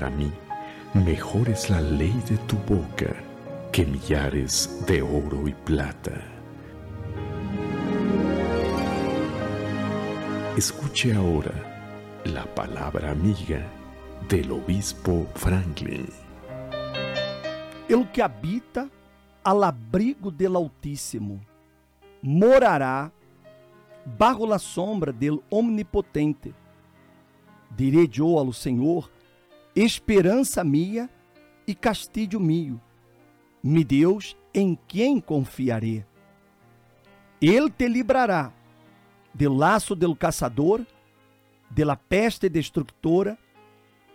Para mí, mejor es la ley de tu boca que millares de oro y plata. Escuche ahora la palabra amiga del obispo Franklin. El que habita al abrigo del Altíssimo morará bajo la sombra del Omnipotente. Direi eu ao Senhor, esperança minha e castilho meu, me Deus em quem confiarei. Ele te livrará do laço del caçador, de la peste destructora,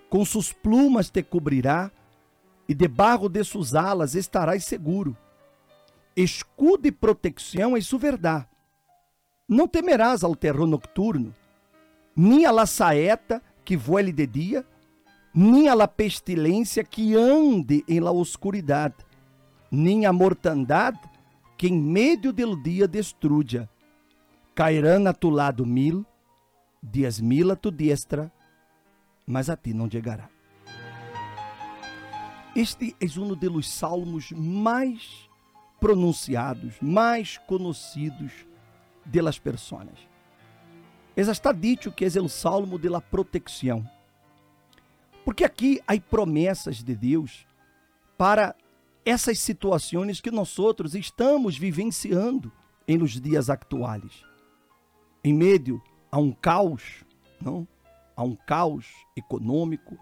com suas plumas te cobrirá, e debaixo de suas alas estarás seguro. Escudo e proteção é sua verdade. Não temerás ao terror nocturno, nem la saeta que voe de dia, nem a pestilência que ande em la oscuridade, nem a mortandade que em meio del dia destruya. Cairão a tu lado mil, dias mil a tu diestra, mas a ti não chegará. Este é um dos salmos mais pronunciados, mais conhecidos delas pessoas. Es está dito que é o salmo de la proteção. Porque aqui há promessas de Deus para essas situações que nós outros estamos vivenciando em nos dias atuais em meio a um caos, não? A um caos econômico,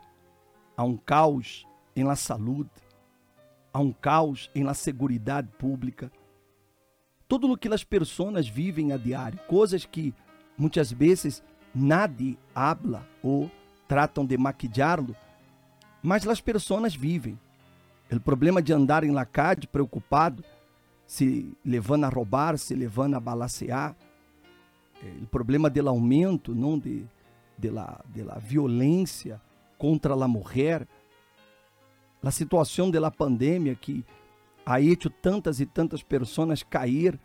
a um caos em la saúde, a um caos em la segurança pública. Tudo o que as pessoas vivem a diário, coisas que muitas vezes nadie habla ou tratam de maquillarlo, mas as pessoas vivem. O problema de andar em la calle preocupado, se levando a roubar, se levando a balacear, o problema do aumento não de, de, la, de violência contra a mulher, a situação da pandemia que ha hecho tantas e tantas pessoas cair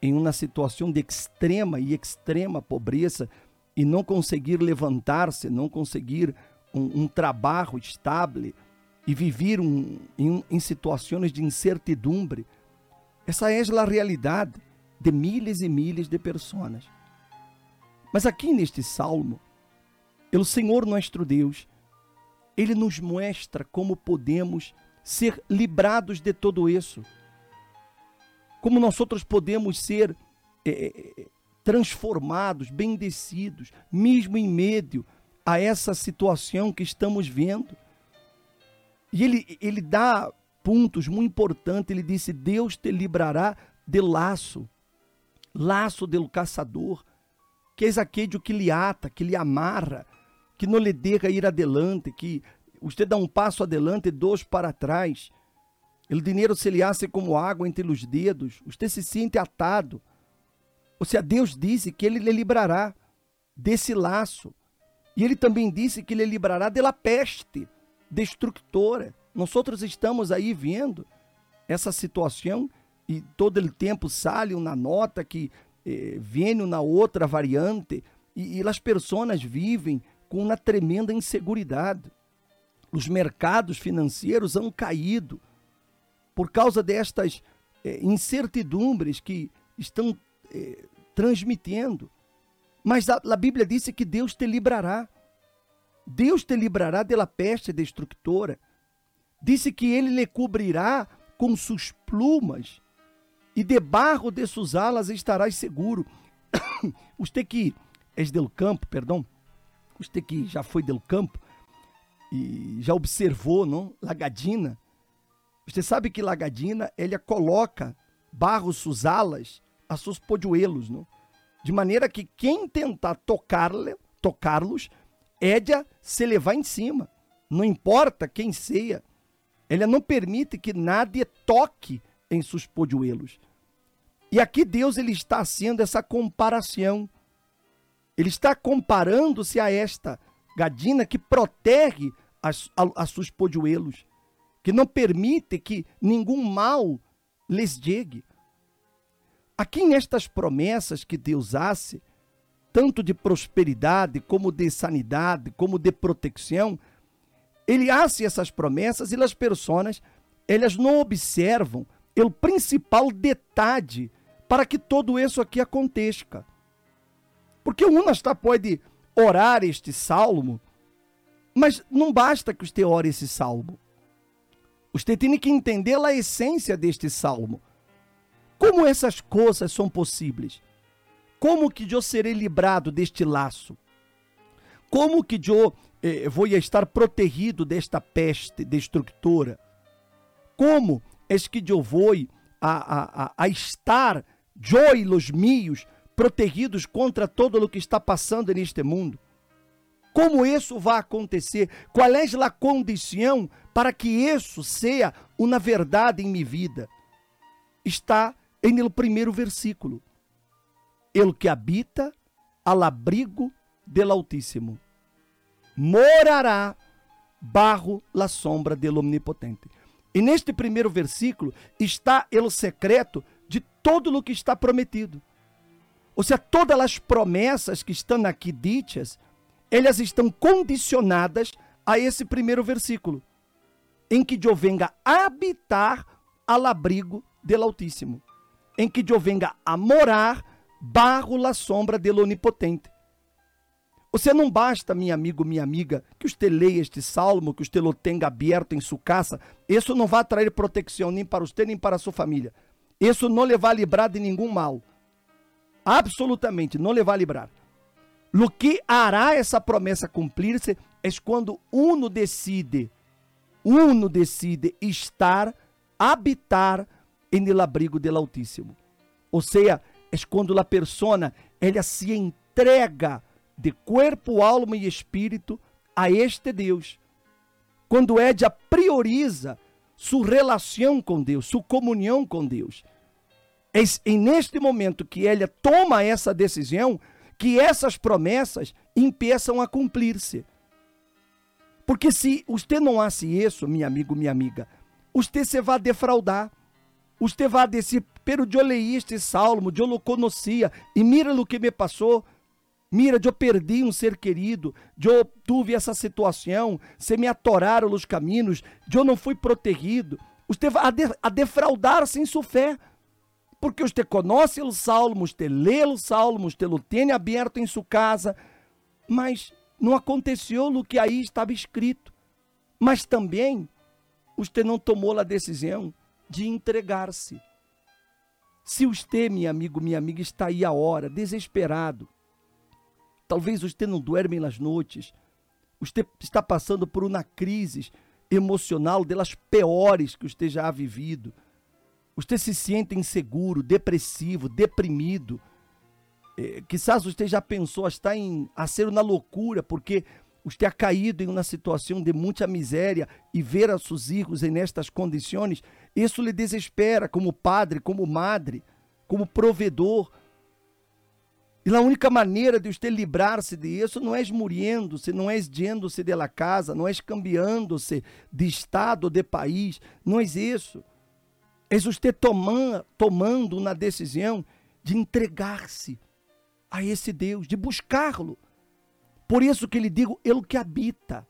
em uma situação de extrema e extrema pobreza e não conseguir levantar-se, não conseguir um, um trabalho estável e viver um, em, em situações de incertidumbre. Essa é a realidade de milhares e milhares de pessoas. Mas aqui neste salmo, o Senhor nosso Deus, ele nos mostra como podemos ser librados de todo isso. Como nós outros podemos ser é, transformados, bendecidos, mesmo em meio a essa situação que estamos vendo. E ele, ele dá pontos muito importantes. Ele disse: Deus te livrará de laço, laço do caçador que és aquele que lhe ata, que lhe amarra, que não lhe deixa ir adelante, que você dá um passo adelante e dois para trás. O dinheiro se lhe hace como água entre os dedos, você se sente atado. Ou seja, Deus disse que ele lhe livrará desse laço. E ele também disse que lhe livrará da peste destructora. Nós outros estamos aí vendo essa situação e todo o tempo sale uma nota que eh, na outra variante e, e as pessoas vivem com uma tremenda insegurança. Os mercados financeiros han caído por causa destas eh, incertidumbres que estão eh, transmitindo. Mas a, a, Bíblia disse que Deus te livrará. Deus te livrará da peste destructora. Disse que ele lhe cobrirá com suas plumas e debaixo de suas alas estarás seguro. Você que és del campo, perdão, você que já foi del campo e já observou, não? Lagadina. Você sabe que Lagadina, ela coloca barro suas alas a seus poduelos, não? De maneira que quem tentar tocar-los, tocar-los, édia se levar em cima. Não importa quem seja. Ela não permite que nada toque em seus poduelos. E aqui Deus ele está haciendo essa comparação. Ele está comparando-se a esta gadina que protege as, a, a seus poduelos, que não permite que nenhum mal lhes chegue. Aqui nestas promessas que Deus hace, tanto de prosperidade, como de sanidade, como de proteção, ele hace essas promessas e as pessoas, elas não observam o principal detalhe para que todo isso aqui aconteça. Porque uma está pode orar este salmo, mas não basta que você ore esse salmo. Você tem que entender a essência deste salmo. Como essas coisas são possíveis? Como que eu serei librado deste laço? Como que eu eh, vou estar protegido desta peste destrutora? Como é que eu vou a, a, a estar, eu e os meus, protegidos contra todo o que está passando neste mundo? Como isso vai acontecer? Qual é a condição para que isso seja uma verdade em minha vida? Está no primeiro versículo. El que habita al abrigo del Altíssimo morará barro la sombra del Omnipotente. E neste primeiro versículo está o secreto de todo o que está prometido. Ou seja, todas as promessas que estão aqui ditas, elas estão condicionadas a esse primeiro versículo, em que eu venga habitar al abrigo del Altíssimo, em que eu venga a morar barro la sombra del Onipotente. Você não basta, meu amigo, minha amiga, que você leia este salmo, que você lo tenha aberto em sua casa. Isso não vai trazer proteção nem para você, nem para a sua família. Isso não lhe vai livrar de nenhum mal. Absolutamente, não lhe vai livrar. O que hará essa promessa cumprir-se é quando uno decide, uno decide estar, habitar em el abrigo del Altíssimo. Ou seja, é quando a persona ela se entrega de corpo, alma e espírito a este Deus. Quando Edia prioriza sua relação com Deus, sua comunhão com Deus. É neste momento que ela toma essa decisão que essas promessas empeçam a cumprir-se. Porque se você não hace isso, meu amigo, minha amiga, você se vai defraudar. Você vai dizer, pero eu leí este salmo, lo conhecia, e mira o que me passou, Mira, eu perdi um ser querido, eu tive essa situação, se me atoraram os caminhos, eu não fui protegido. Você vai a defraudar-se em sua fé. Porque você conhece os salmos, você lê os salmos, você o tem aberto em sua casa, mas não aconteceu o que aí estava escrito. Mas também você não tomou a decisão de entregar-se. Se você, meu amigo, minha amiga, está aí a hora, desesperado, Talvez você não dorme nas noites. Você está passando por uma crise emocional delas piores que você já ha vivido. Você se sente inseguro, depressivo, deprimido. É, quizás você já pensou está em a ser uma loucura porque você ha caído em uma situação de muita miséria e ver a seus filhos em estas condições, isso lhe desespera como padre, como madre, como provedor. E a única maneira de você livrar-se disso não é muriendo-se, não é yendo-se de la casa, não é cambiando-se de estado, de país, não é isso. É você tomando, tomando uma decisão de entregar-se a esse Deus, de buscá-lo. Por isso que ele digo, ele que habita.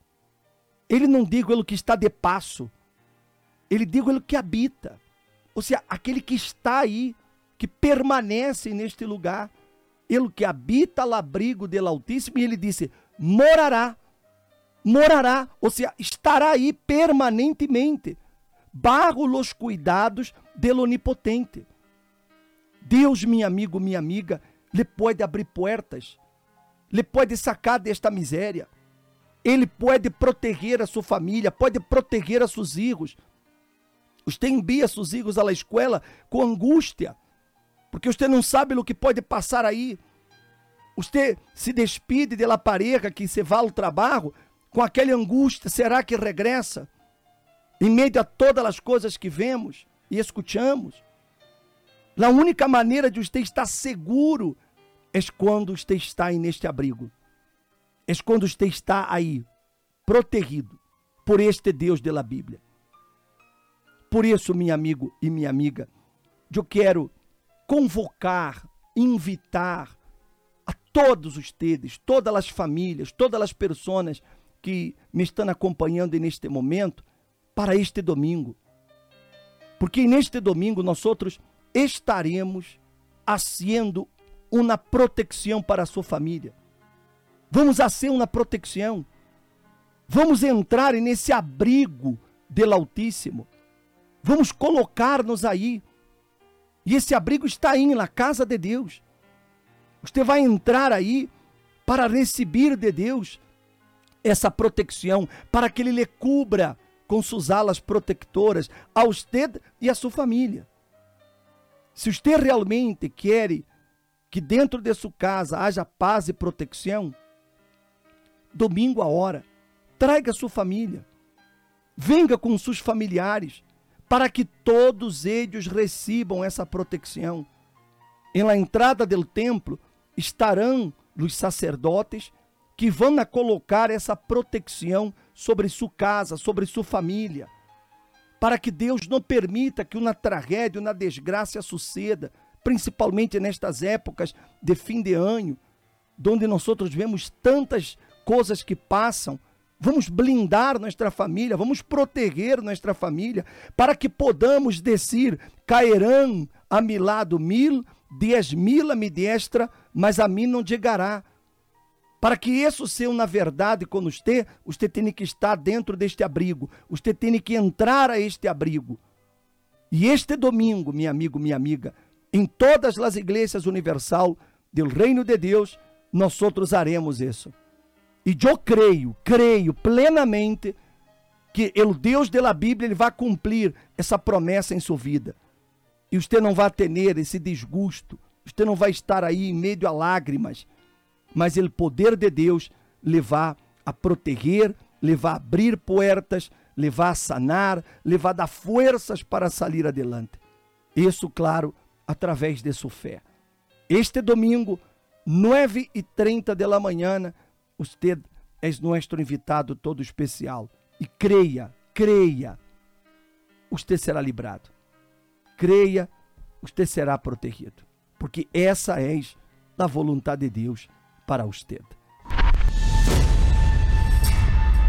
Ele não digo ele que está de passo. Ele digo ele que habita. Ou seja, aquele que está aí, que permanece neste lugar ele que habita labrigo del Altíssimo, e ele disse: morará, morará, ou seja, estará aí permanentemente, barro los cuidados del Onipotente. Deus, meu amigo, minha amiga, lhe pode abrir portas, lhe pode sacar desta miséria, ele pode proteger a sua família, pode proteger a seus filhos. Você envia seus filhos à escola com angústia, porque você não sabe o que pode passar aí. Você se despide de la pareja que se vai ao trabalho com aquela angústia, será que regressa? Em meio a todas as coisas que vemos e escutamos. A única maneira de você estar seguro é quando você está neste abrigo. É quando você está aí, protegido por este Deus da Bíblia. Por isso, meu amigo e minha amiga, eu quero convocar, invitar a todos os tedes, todas as famílias, todas as pessoas que me estão acompanhando neste momento para este domingo. Porque neste domingo nós outros estaremos haciendo uma proteção para a sua família. Vamos fazer uma proteção. Vamos entrar nesse abrigo do Altíssimo. Vamos colocar-nos aí. E esse abrigo está aí na casa de Deus. Você vai entrar aí para receber de Deus essa proteção, para que Ele lhe cubra com suas alas protectoras a você e a sua família. Se você realmente quer que dentro de sua casa haja paz e proteção, domingo a hora, traga sua família, venga com seus familiares, para que todos eles recebam essa proteção. Em la entrada do templo estarão os sacerdotes que vão a colocar essa proteção sobre sua casa, sobre sua família, para que Deus não permita que uma tragédia, uma desgraça suceda, principalmente nestas épocas de fim de ano, onde nós outros vemos tantas coisas que passam. Vamos blindar nossa família, vamos proteger nossa família, para que podamos descer, cairão a mi lado mil, dez mil a mi destra, mas a mim não chegará. Para que isso seja na verdade com você, você tem que estar dentro deste abrigo, você tem que entrar a este abrigo. E este domingo, meu amigo, minha amiga, em todas as igrejas universal do reino de Deus, nós outros haremos isso. E eu creio, creio plenamente que o Deus da Bíblia ele vai cumprir essa promessa em sua vida. E você não vai ter esse desgosto, você não vai estar aí em meio a lágrimas, mas o poder de Deus levar a proteger, levar a abrir portas, levar a sanar, levar a dar forças para sair adelante. Isso, claro, através de sua fé. Este domingo, 9 e 30 da manhã, você é nosso invitado todo especial. E creia, creia, você será librado. Creia, você será protegido. Porque essa é a vontade de Deus para usted.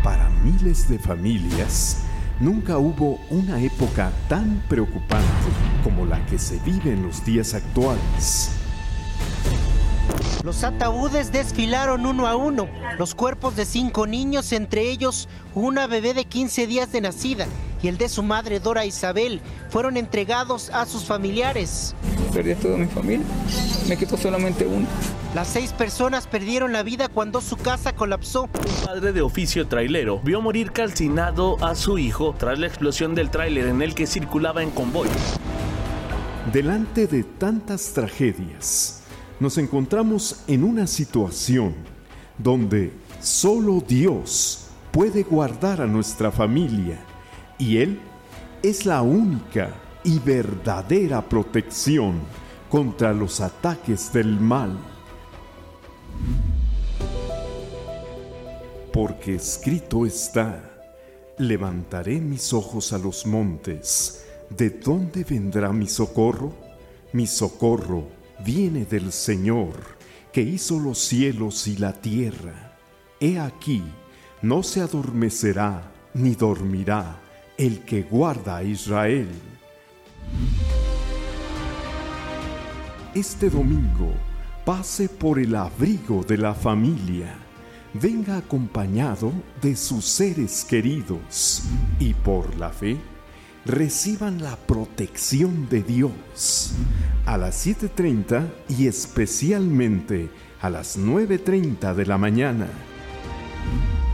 Para miles de familias, nunca hubo una época tan preocupante como la que se vive en los días actuales. Los ataúdes desfilaron uno a uno, los cuerpos de cinco niños, entre ellos una bebé de 15 días de nacida, y el de su madre Dora Isabel, fueron entregados a sus familiares. Perdí a toda mi familia, me quitó solamente uno. Las seis personas perdieron la vida cuando su casa colapsó. Un padre de oficio trailero vio morir calcinado a su hijo tras la explosión del tráiler en el que circulaba en convoy. Delante de tantas tragedias, nos encontramos en una situación donde solo Dios puede guardar a nuestra familia y Él es la única y verdadera protección contra los ataques del mal. Porque escrito está, levantaré mis ojos a los montes, ¿de dónde vendrá mi socorro? Mi socorro viene del Señor, que hizo los cielos y la tierra. He aquí, no se adormecerá ni dormirá el que guarda a Israel. Este domingo, pase por el abrigo de la familia. Venga acompañado de sus seres queridos y por la fe reciban la protección de Dios. A las 7.30 y especialmente a las 9.30 de la mañana.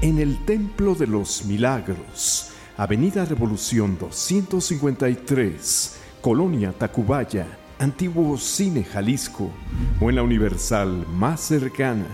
En el Templo de los Milagros, Avenida Revolución 253, Colonia Tacubaya, Antiguo Cine Jalisco o en la Universal más cercana.